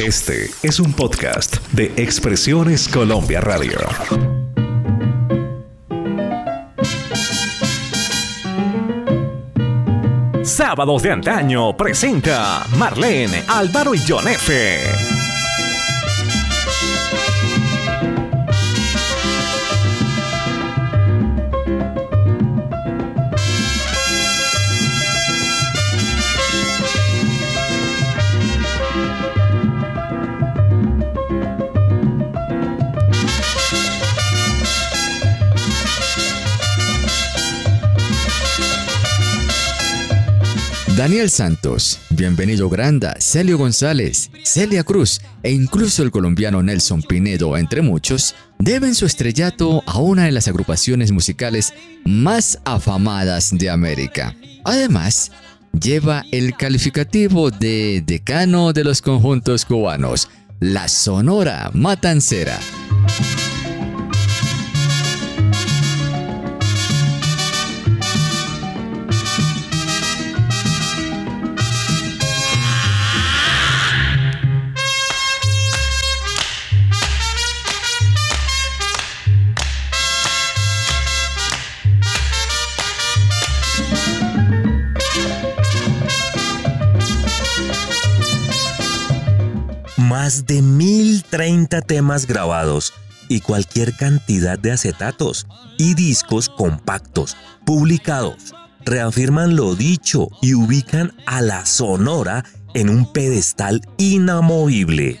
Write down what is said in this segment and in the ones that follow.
Este es un podcast de Expresiones Colombia Radio. Sábados de antaño presenta Marlene, Álvaro y John F. Daniel Santos, Bienvenido Granda, Celio González, Celia Cruz e incluso el colombiano Nelson Pinedo, entre muchos, deben su estrellato a una de las agrupaciones musicales más afamadas de América. Además, lleva el calificativo de decano de los conjuntos cubanos, la Sonora Matancera. Más de 1030 temas grabados y cualquier cantidad de acetatos y discos compactos publicados reafirman lo dicho y ubican a la Sonora en un pedestal inamovible.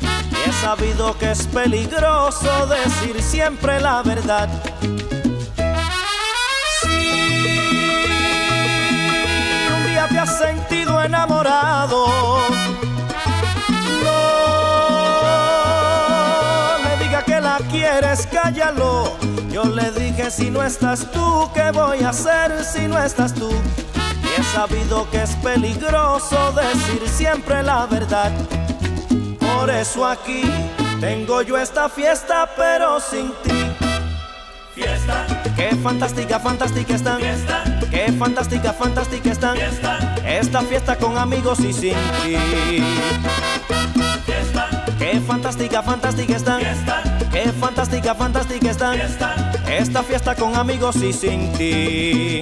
Sabido que es peligroso decir siempre la verdad. Si un día te has sentido enamorado, no le diga que la quieres, cállalo. Yo le dije, si no estás tú, ¿qué voy a hacer si no estás tú? Y he sabido que es peligroso decir siempre la verdad. Por eso aquí tengo yo esta fiesta, pero sin ti. Fiesta. Qué fantástica, fantástica están. Fiesta. Qué fantástica, fantástica están. Fiesta. Esta fiesta con amigos y sin ti. Fiesta. Qué fantástica, fantástica están. Fiesta. Qué fantástica, fantástica están. Fiesta. Esta fiesta con amigos y sin ti.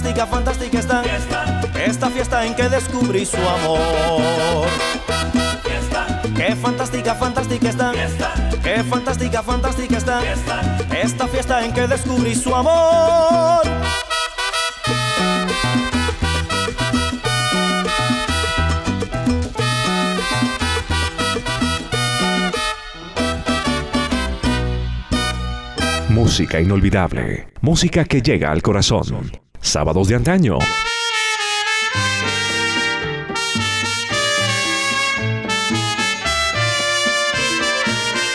Fantástica, fantástica están. Esta fiesta en que descubrí su amor. Qué fantástica, fantástica están. Qué fantástica, fantástica están. Esta fiesta en que descubrí su amor. Música inolvidable. Música que llega al corazón. Sábados de antaño.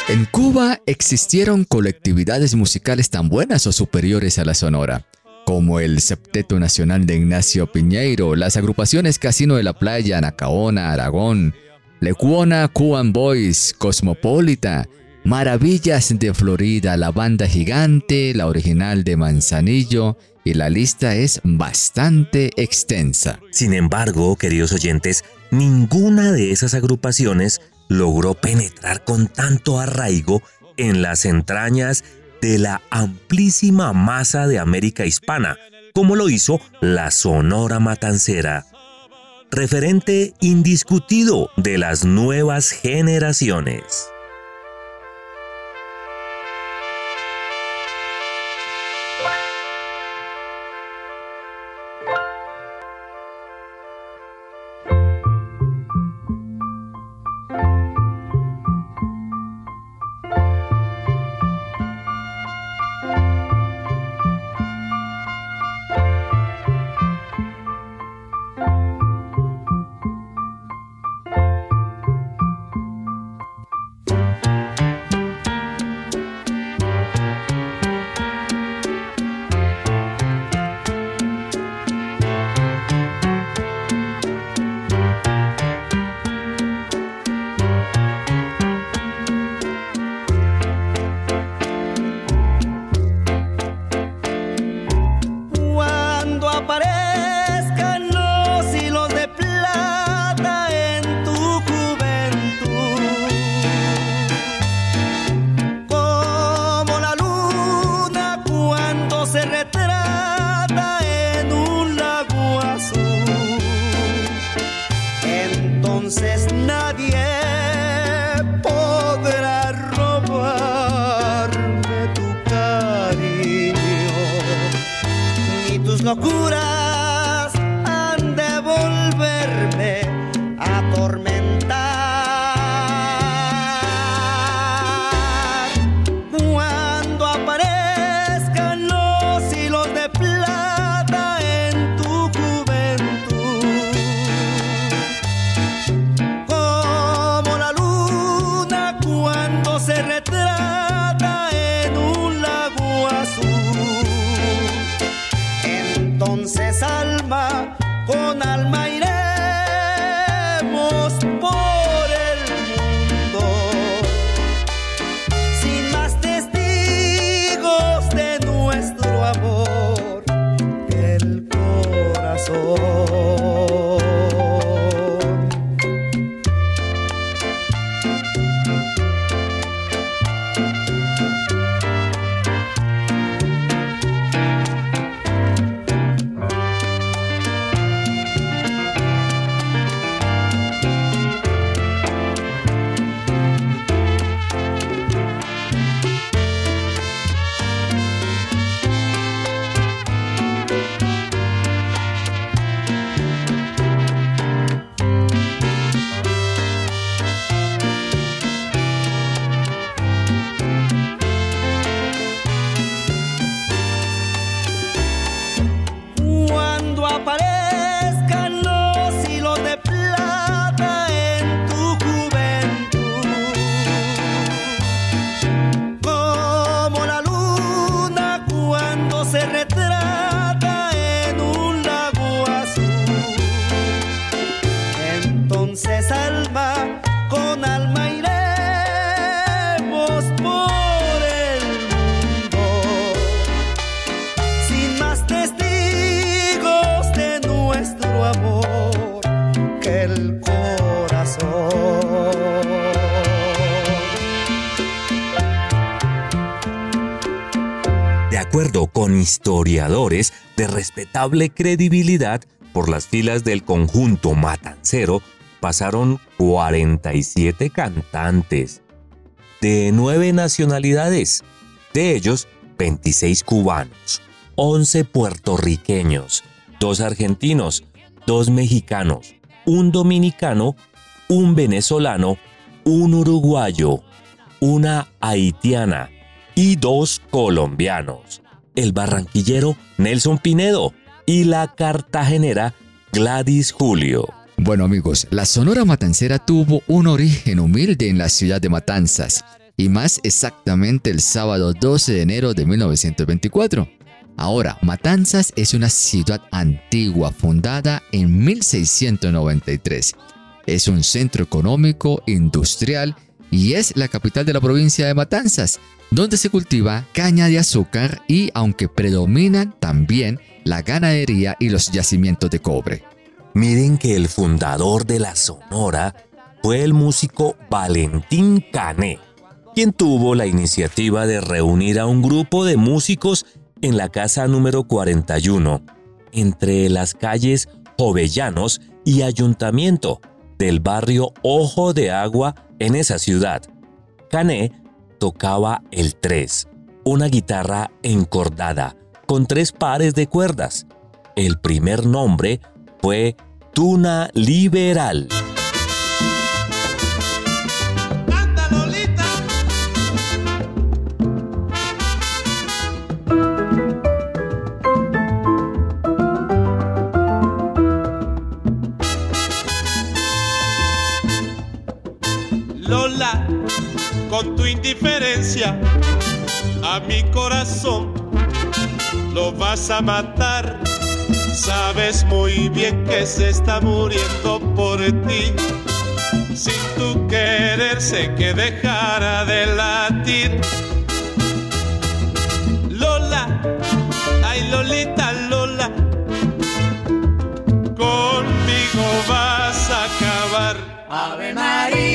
En Cuba existieron colectividades musicales tan buenas o superiores a la Sonora, como el Septeto Nacional de Ignacio Piñeiro, las agrupaciones Casino de la Playa, Nacaona, Aragón, Lecuona, Cuban Boys, Cosmopolita, Maravillas de Florida, la banda gigante, la original de Manzanillo, y la lista es bastante extensa. Sin embargo, queridos oyentes, ninguna de esas agrupaciones logró penetrar con tanto arraigo en las entrañas de la amplísima masa de América hispana, como lo hizo la Sonora Matancera, referente indiscutido de las nuevas generaciones. my historiadores de respetable credibilidad, por las filas del conjunto matancero pasaron 47 cantantes de nueve nacionalidades, de ellos 26 cubanos, 11 puertorriqueños, dos argentinos, dos mexicanos, un dominicano, un venezolano, un uruguayo, una haitiana y dos colombianos, el barranquillero Nelson Pinedo y la cartagenera Gladys Julio. Bueno amigos, la Sonora Matancera tuvo un origen humilde en la ciudad de Matanzas, y más exactamente el sábado 12 de enero de 1924. Ahora, Matanzas es una ciudad antigua fundada en 1693. Es un centro económico, industrial y es la capital de la provincia de Matanzas, donde se cultiva caña de azúcar y aunque predominan también la ganadería y los yacimientos de cobre. Miren que el fundador de la Sonora fue el músico Valentín Cané, quien tuvo la iniciativa de reunir a un grupo de músicos en la casa número 41, entre las calles Jovellanos y Ayuntamiento del barrio Ojo de Agua en esa ciudad. Cané tocaba el 3, una guitarra encordada con tres pares de cuerdas. El primer nombre fue Tuna Liberal. Con tu indiferencia a mi corazón lo vas a matar Sabes muy bien que se está muriendo por ti. Sin tu querer sé que dejara de latir. Lola, ay Lolita Lola, conmigo vas a acabar. Ave María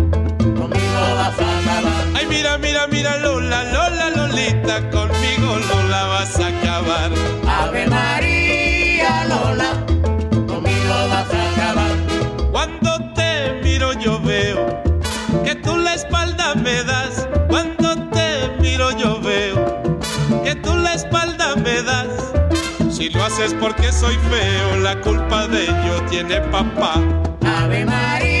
mira, mira, mira, Lola, Lola, Lolita, conmigo Lola vas a acabar. Ave María Lola, conmigo vas a acabar. Cuando te miro yo veo que tú la espalda me das. Cuando te miro yo veo que tú la espalda me das. Si lo haces porque soy feo, la culpa de ello tiene papá. Ave María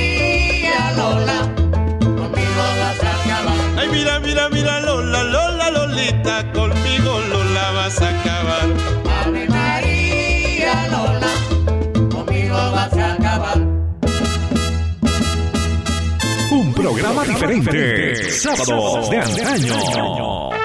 Un programa diferente. Sábados de antaño.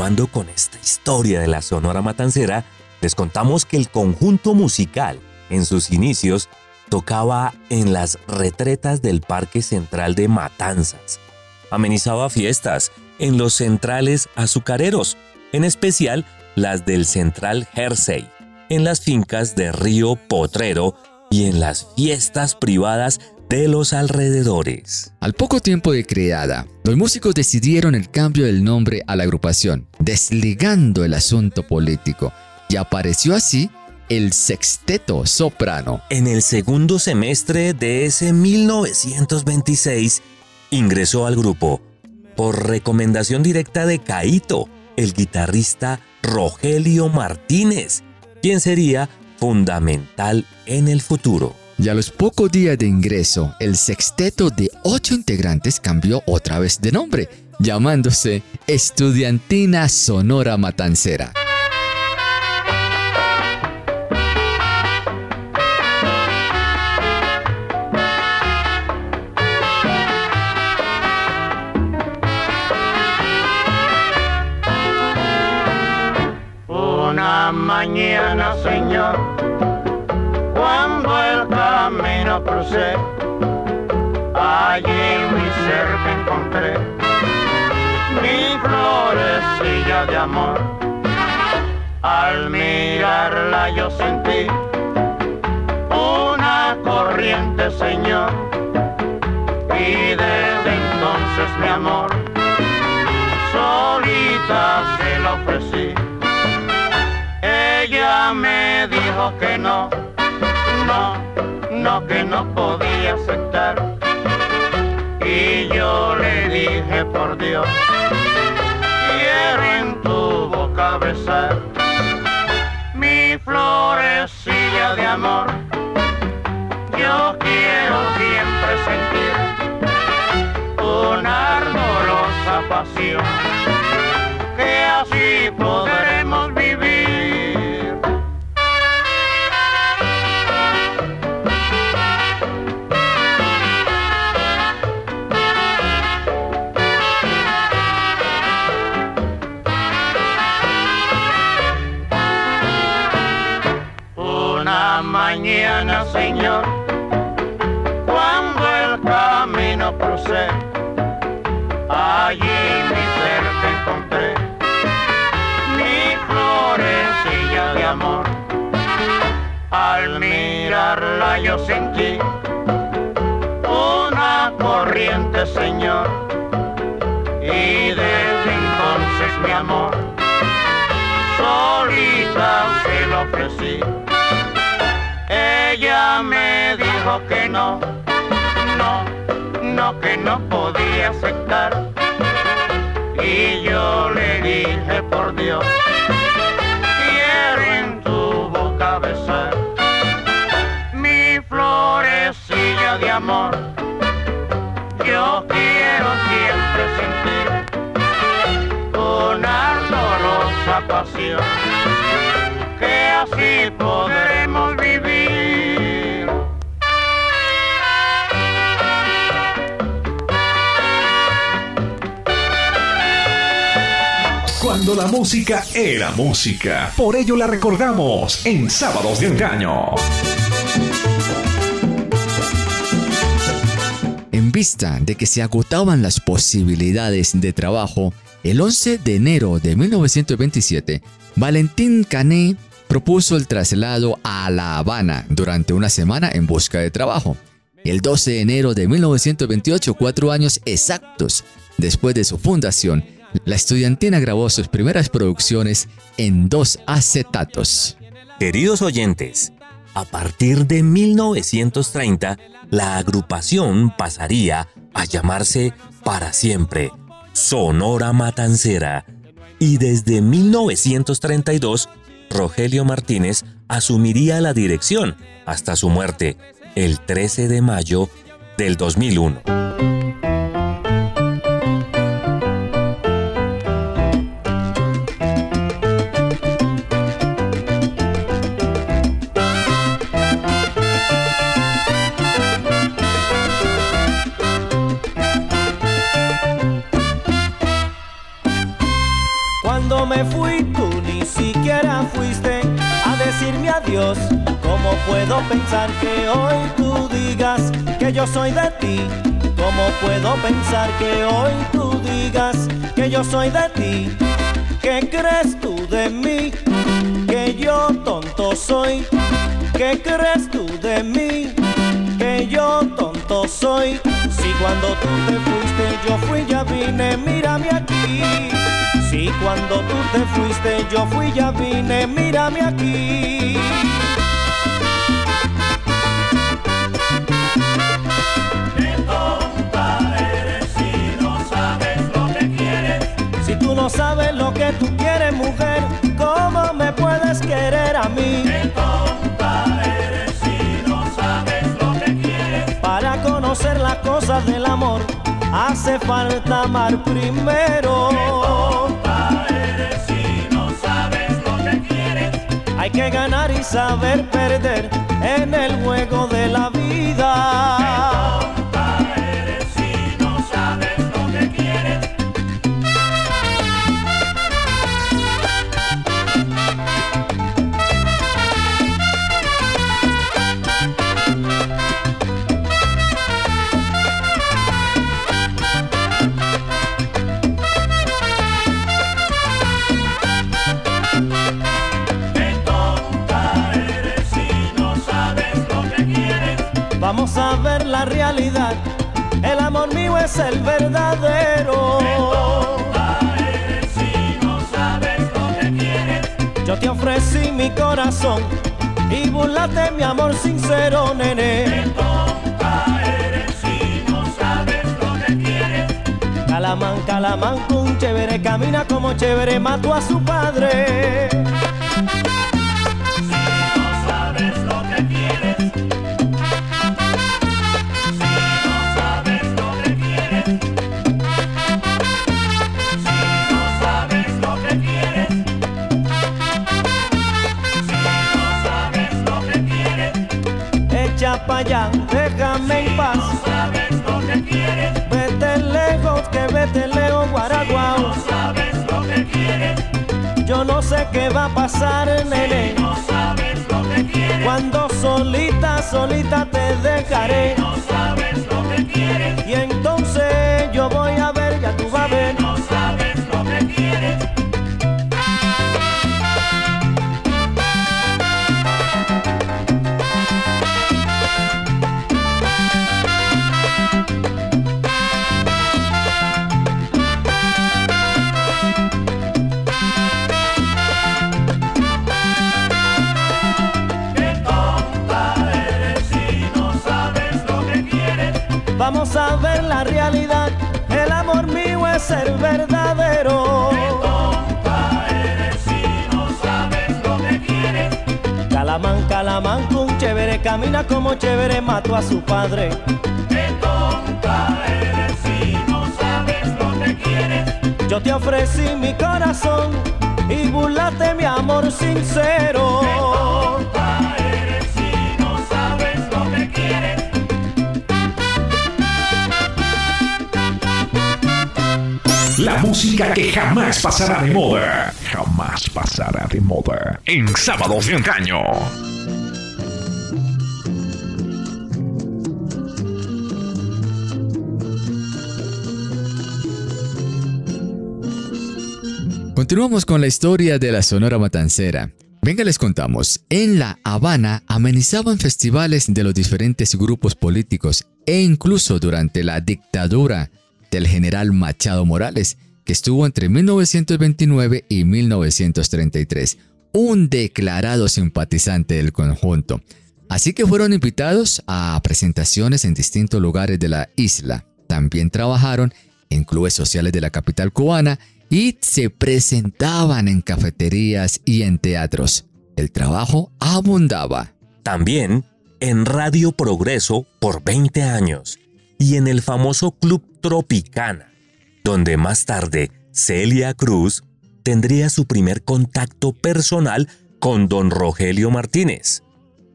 Continuando con esta historia de la Sonora Matancera, les contamos que el conjunto musical, en sus inicios, tocaba en las retretas del Parque Central de Matanzas. Amenizaba fiestas en los centrales azucareros, en especial las del Central Jersey, en las fincas de Río Potrero y en las fiestas privadas de los alrededores. Al poco tiempo de creada, los músicos decidieron el cambio del nombre a la agrupación, desligando el asunto político, y apareció así el Sexteto Soprano. En el segundo semestre de ese 1926, ingresó al grupo, por recomendación directa de Caito, el guitarrista Rogelio Martínez, quien sería fundamental en el futuro. Y a los pocos días de ingreso, el sexteto de ocho integrantes cambió otra vez de nombre, llamándose Estudiantina Sonora Matancera. Una mañana, Señor, crucé, allí mi ser me encontré, mi florecilla de amor. Al mirarla yo sentí una corriente, Señor, y desde entonces mi amor solita se la ofrecí. Ella me dijo que no, que no podía aceptar. Y yo le dije, por Dios, quiero en tu boca besar mi florecilla de amor. Yo quiero siempre sentir una ardorosa pasión, que así podremos mirarla yo sentí una corriente, Señor, y desde entonces mi amor solita se lo ofrecí. Ella me dijo que no, no, no, que no podía aceptar. Y yo le dije, por Dios, que así podremos vivir. Cuando la música era música. Por ello la recordamos en Sábados de Engaño. En vista de que se agotaban las posibilidades de trabajo, el 11 de enero de 1927, Valentín Cané propuso el traslado a La Habana durante una semana en busca de trabajo. El 12 de enero de 1928, cuatro años exactos después de su fundación, la estudiantina grabó sus primeras producciones en dos acetatos. Queridos oyentes, a partir de 1930, la agrupación pasaría a llamarse para siempre Sonora Matancera y desde 1932 Rogelio Martínez asumiría la dirección hasta su muerte el 13 de mayo del 2001. Adiós. ¿Cómo puedo pensar que hoy tú digas que yo soy de ti? ¿Cómo puedo pensar que hoy tú digas que yo soy de ti? ¿Qué crees tú de mí? Que yo tonto soy. ¿Qué crees tú de mí? Que yo tonto soy. Si cuando tú te fuiste yo fui ya vine, mírame aquí. Si cuando tú te fuiste yo fui ya vine, mírame aquí. Sabes lo que tú quieres, mujer, ¿cómo me puedes querer a mí? Qué tonta eres si no sabes lo que quieres. Para conocer las cosas del amor, hace falta amar primero. Tonta eres si no sabes lo que quieres. Hay que ganar y saber perder en el juego de la vida. Vamos a ver la realidad. El amor mío es el verdadero. Eres si no sabes lo que quieres. Yo te ofrecí mi corazón y burlate mi amor sincero, nene. Eres si no sabes lo que quieres. Calamán, calamán, un chévere, camina como chévere, mató a su padre. Sé qué va a pasar, nene. No sabes lo que quieres. Cuando solita, solita te dejaré. No sabes lo que quieres. Y entonces yo voy a ver, ya tú vas a ver. Vamos a ver la realidad. El amor mío es el verdadero. Quieres. Calamán, calamán, con chévere, camina como chévere, mató a su padre. Qué tonta eres si no sabes lo que quieres. Yo te ofrecí mi corazón y burlate mi amor sincero. Música que jamás pasará de moda. Jamás pasará de moda. En Sábados de Antaño. Continuamos con la historia de la Sonora Matancera. Venga, les contamos. En La Habana amenizaban festivales de los diferentes grupos políticos e incluso durante la dictadura del general Machado Morales, estuvo entre 1929 y 1933, un declarado simpatizante del conjunto. Así que fueron invitados a presentaciones en distintos lugares de la isla. También trabajaron en clubes sociales de la capital cubana y se presentaban en cafeterías y en teatros. El trabajo abundaba. También en Radio Progreso por 20 años y en el famoso Club Tropicana, donde más tarde Celia Cruz tendría su primer contacto personal con don Rogelio Martínez.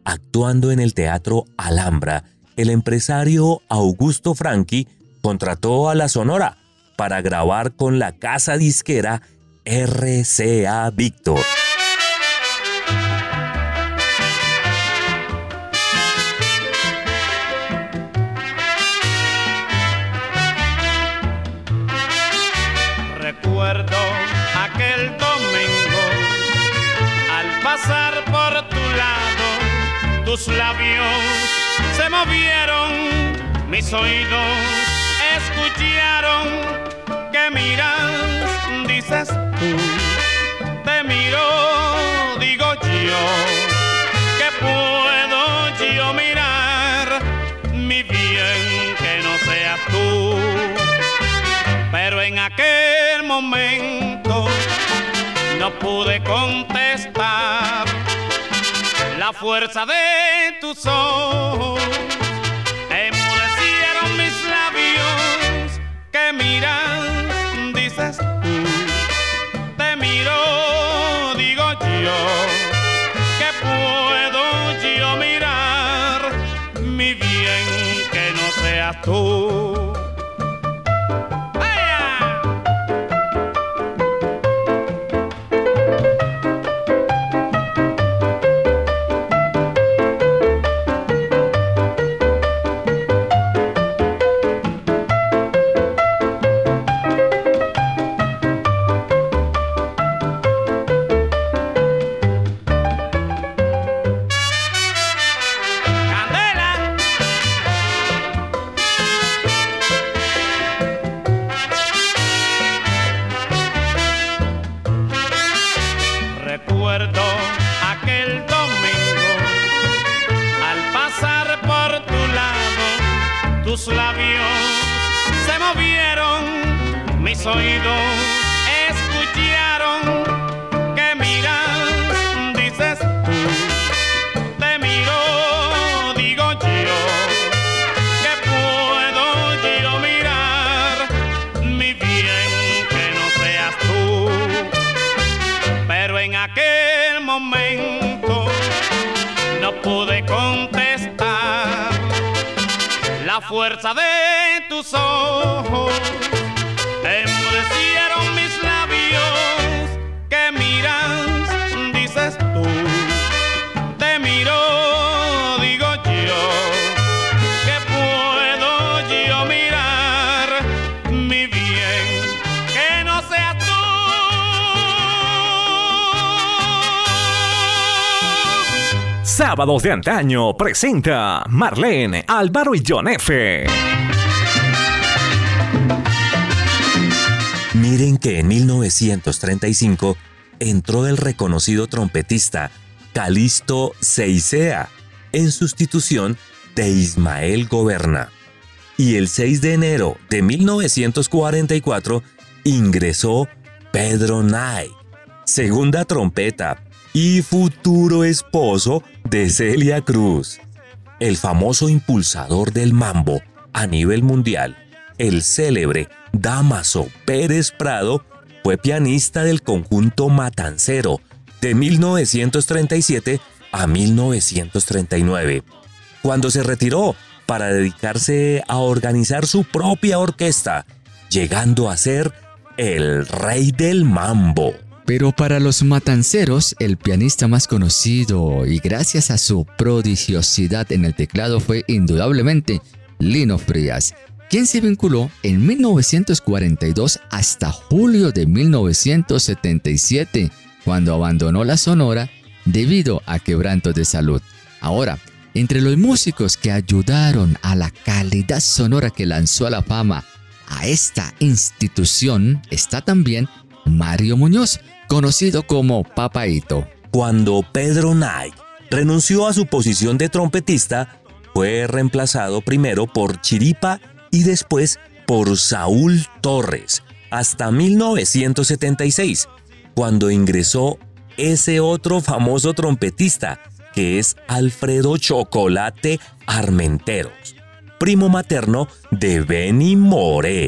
Actuando en el Teatro Alhambra, el empresario Augusto Franchi contrató a la Sonora para grabar con la casa disquera RCA Víctor. Tus labios. Se movieron, mis oídos escucharon que miras, dices tú, te miro, digo yo, que puedo yo mirar mi bien que no seas tú, pero en aquel momento no pude contestar la fuerza de tus ojos. Enmudecieron mis labios que miras, la fuerza de tus ojos. Enmudecieron mis labios que miras, Sábados de antaño presenta Marlene, Álvaro y John F. Miren que en 1935 entró el reconocido trompetista Calisto Ceicea en sustitución de Ismael Goberna. Y el 6 de enero de 1944 ingresó Pedro Knight, segunda trompeta y futuro esposo de Celia Cruz. El famoso impulsador del mambo a nivel mundial, el célebre Damaso Pérez Prado, fue pianista del conjunto Matancero de 1937 a 1939, cuando se retiró para dedicarse a organizar su propia orquesta, llegando a ser el rey del mambo. Pero para los matanceros, el pianista más conocido y gracias a su prodigiosidad en el teclado fue indudablemente Lino Frías, quien se vinculó en 1942 hasta julio de 1977, cuando abandonó la Sonora debido a quebrantos de salud. Ahora, entre los músicos que ayudaron a la calidad sonora que lanzó a la fama a esta institución está también Mario Muñoz, conocido como Papaito. Cuando Pedro Knight renunció a su posición de trompetista, fue reemplazado primero por Chiripa y después por Saúl Torres, hasta 1976, cuando ingresó ese otro famoso trompetista, que es Alfredo Chocolate Armenteros, primo materno de Benny More.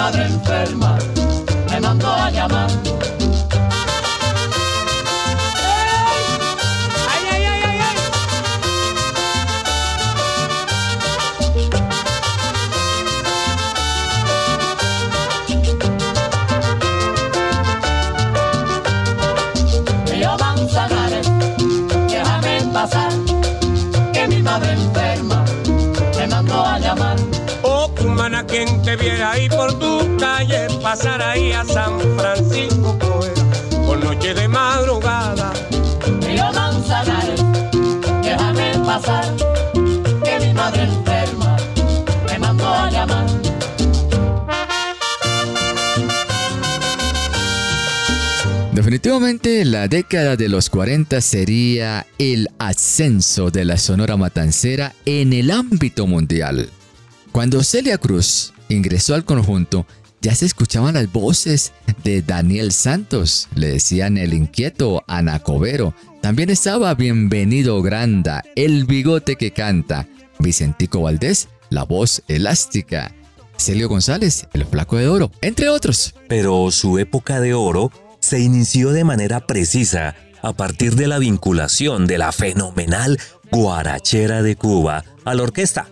madre enferma me mandó a llamar. Ay, ay, ay, ay, ay. Río Manzanares, déjame pasar, que mi madre enferma me mandó a llamar. Oh, cumana, quien te viera ahí por tu pasar ahí a San Francisco, pues, por noche de madrugada. Río Manzanares, déjame pasar, que mi madre enferma me mandó a llamar. Definitivamente la década de los 40 sería el ascenso de la Sonora Matancera en el ámbito mundial. Cuando Celia Cruz ingresó al conjunto, ya se escuchaban las voces de Daniel Santos, le decían el inquieto Anacobero. También estaba Bienvenido Granda, el bigote que canta, Vicentico Valdés, la voz elástica, Celio González, el flaco de oro, entre otros. Pero su época de oro se inició de manera precisa a partir de la vinculación de la fenomenal guarachera de Cuba a la orquesta.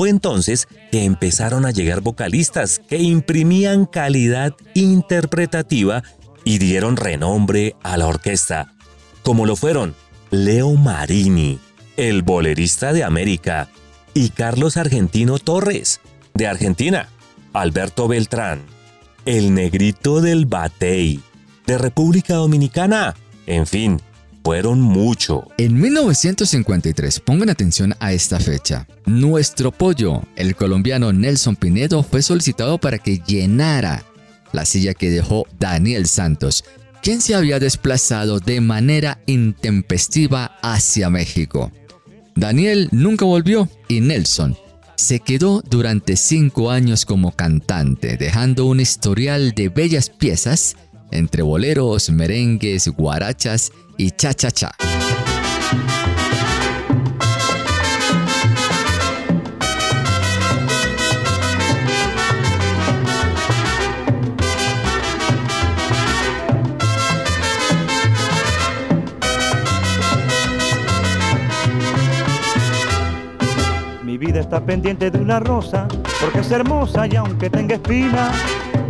Fue entonces que empezaron a llegar vocalistas que imprimían calidad interpretativa y dieron renombre a la orquesta, como lo fueron Leo Marini, el bolerista de América, y Carlos Argentino Torres, de Argentina, Alberto Beltrán, el negrito del Batey, de República Dominicana, en fin, fueron mucho. En 1953, pongan atención a esta fecha, nuestro pollo, el colombiano Nelson Pinedo, fue solicitado para que llenara la silla que dejó Daniel Santos, quien se había desplazado de manera intempestiva hacia México. Daniel nunca volvió y Nelson se quedó durante cinco años como cantante, dejando un historial de bellas piezas entre boleros, merengues, guarachas y cha-cha-cha. Mi vida está pendiente de una rosa, porque es hermosa y aunque tenga espina,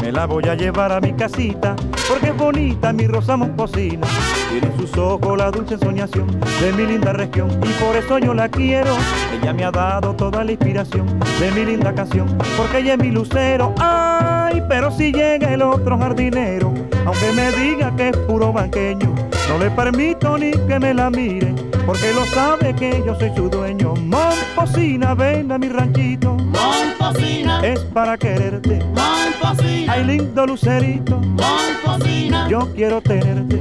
me la voy a llevar a mi casita, porque es bonita mi rosa mosposina. Tiene en sus ojos la dulce soñación de mi linda región, y por eso yo la quiero. Ella me ha dado toda la inspiración de mi linda canción, porque ella es mi lucero. Ay, pero si llega el otro jardinero, aunque me diga que es puro banqueño, no le permito ni que me la mire, porque lo sabe que yo soy su dueño. Momposina, ven a mi ranchito, Momposina, es para quererte. Momposina, Ay, lindo lucerito, Momposina, yo quiero tenerte.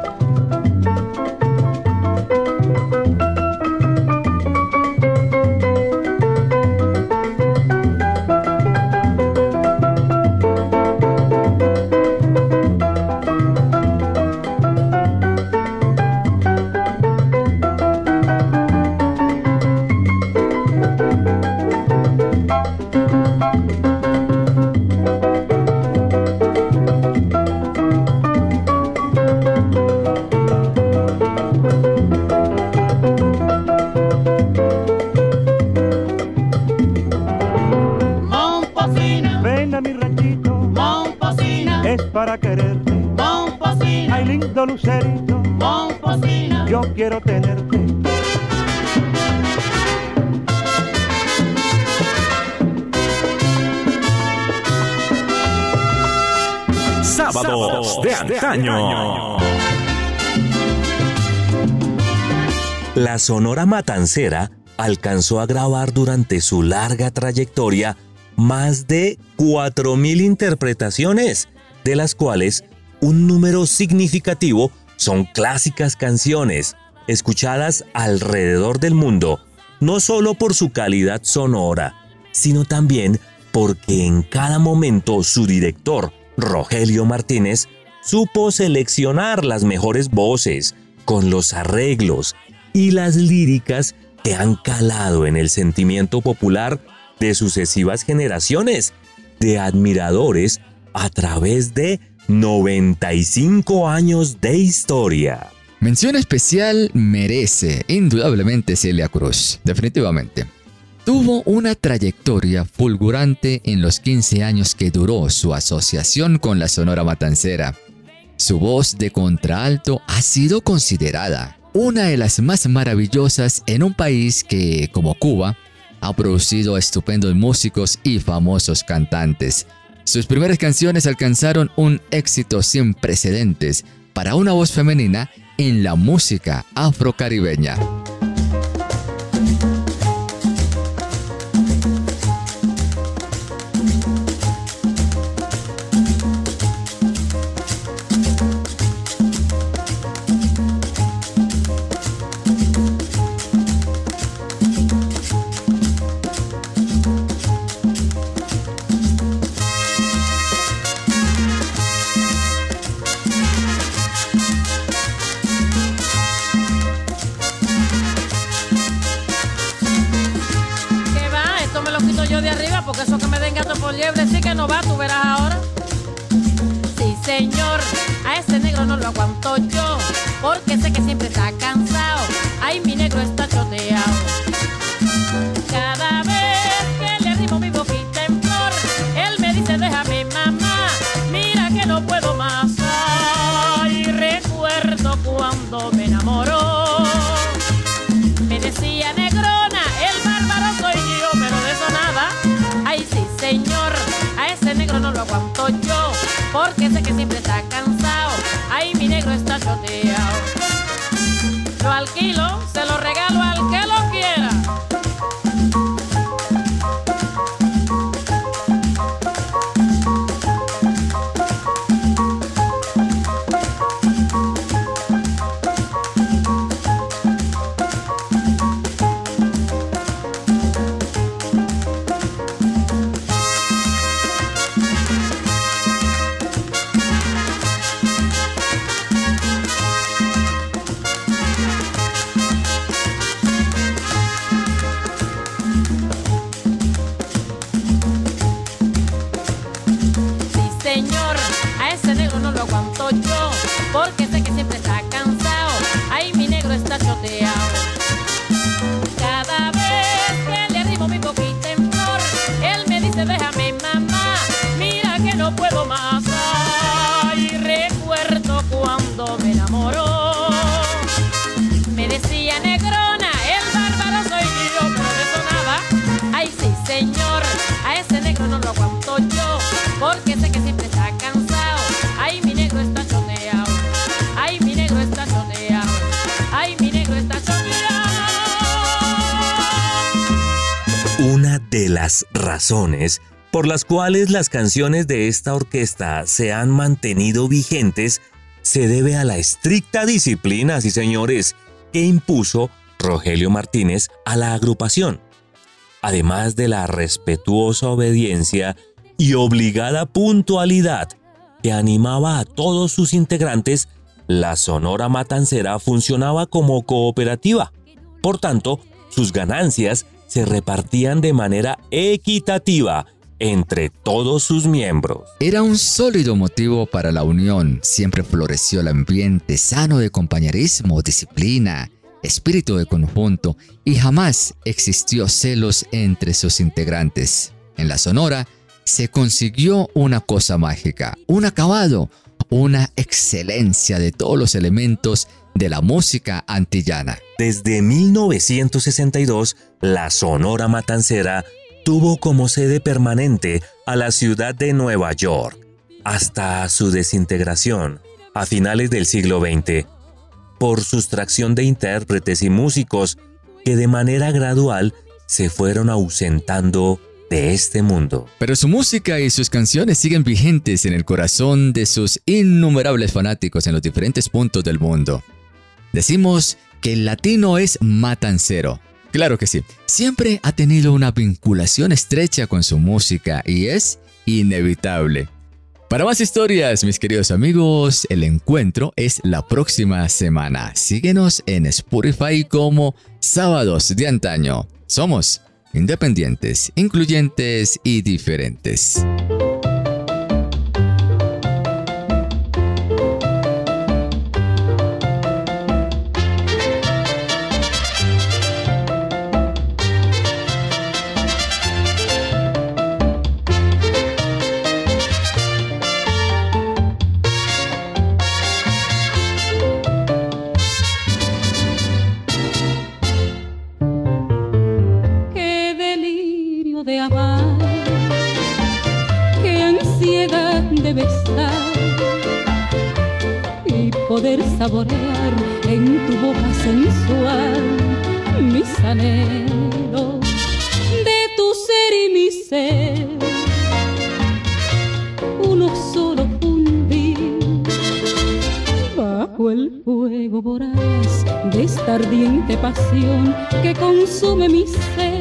Antaño. La Sonora Matancera alcanzó a grabar durante su larga trayectoria más de 4.000 interpretaciones, de las cuales un número significativo son clásicas canciones, escuchadas alrededor del mundo, no solo por su calidad sonora, sino también porque en cada momento su director, Rogelio Martínez, supo seleccionar las mejores voces, con los arreglos y las líricas que han calado en el sentimiento popular de sucesivas generaciones de admiradores a través de 95 años de historia. Mención especial merece indudablemente Celia Cruz, definitivamente. Tuvo una trayectoria fulgurante en los 15 años que duró su asociación con la Sonora Matancera. Su voz de contralto ha sido considerada una de las más maravillosas en un país que, como Cuba, ha producido estupendos músicos y famosos cantantes. Sus primeras canciones alcanzaron un éxito sin precedentes para una voz femenina en la música afrocaribeña. enamoró. Me decía negrona, el bárbaro soy yo, pero me sonaba, ay sí señor, a ese negro no lo aguanto yo, porque sé que siempre está cansado, ay mi negro está choneado, ay mi negro está choneado, ay mi negro está choneado. Una de las razones por las cuales las canciones de esta orquesta se han mantenido vigentes se debe a la estricta disciplina, sí señores, que impuso Rogelio Martínez a la agrupación, además de la respetuosa obediencia y obligada puntualidad que animaba a todos sus integrantes, la Sonora Matancera funcionaba como cooperativa. Por tanto, sus ganancias se repartían de manera equitativa entre todos sus miembros. Era un sólido motivo para la unión, siempre floreció el ambiente sano de compañerismo, disciplina, espíritu de conjunto y jamás existió celos entre sus integrantes. En la Sonora se consiguió una cosa mágica, un acabado, una excelencia de todos los elementos de la música antillana. Desde 1962, la Sonora Matancera tuvo como sede permanente a la ciudad de Nueva York, hasta su desintegración a finales del siglo XX, por sustracción de intérpretes y músicos que de manera gradual se fueron ausentando de este mundo. Pero su música y sus canciones siguen vigentes en el corazón de sus innumerables fanáticos en los diferentes puntos del mundo. Decimos que el latino es matancero, Claro que sí. Siempre ha tenido una vinculación estrecha con su música y es inevitable. Para más historias, mis queridos amigos, el encuentro es la próxima semana. Síguenos en Spotify como Sábados de Antaño. Somos independientes, incluyentes y diferentes. Saborear en tu boca sensual mis anhelos de tu ser y mi ser. Uno solo fundir bajo el fuego voraz de esta ardiente pasión que consume mi ser.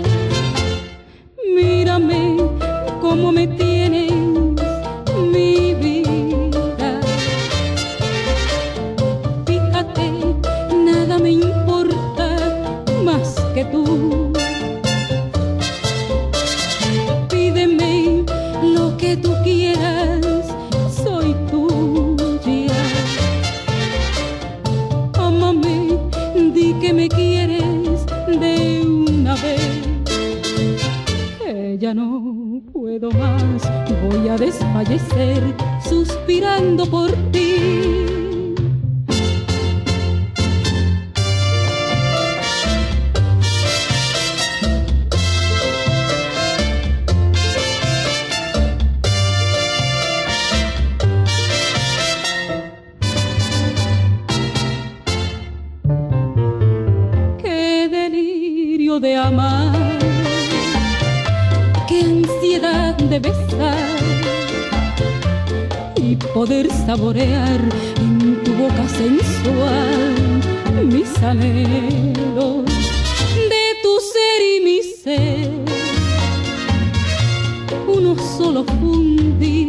Uno solo fundir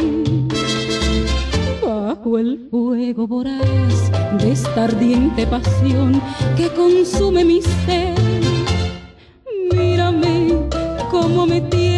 bajo el fuego voraz de esta ardiente pasión que consume mi ser. Mírame como me tienes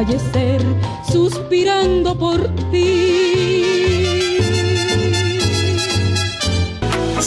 fallecer suspirando por ti.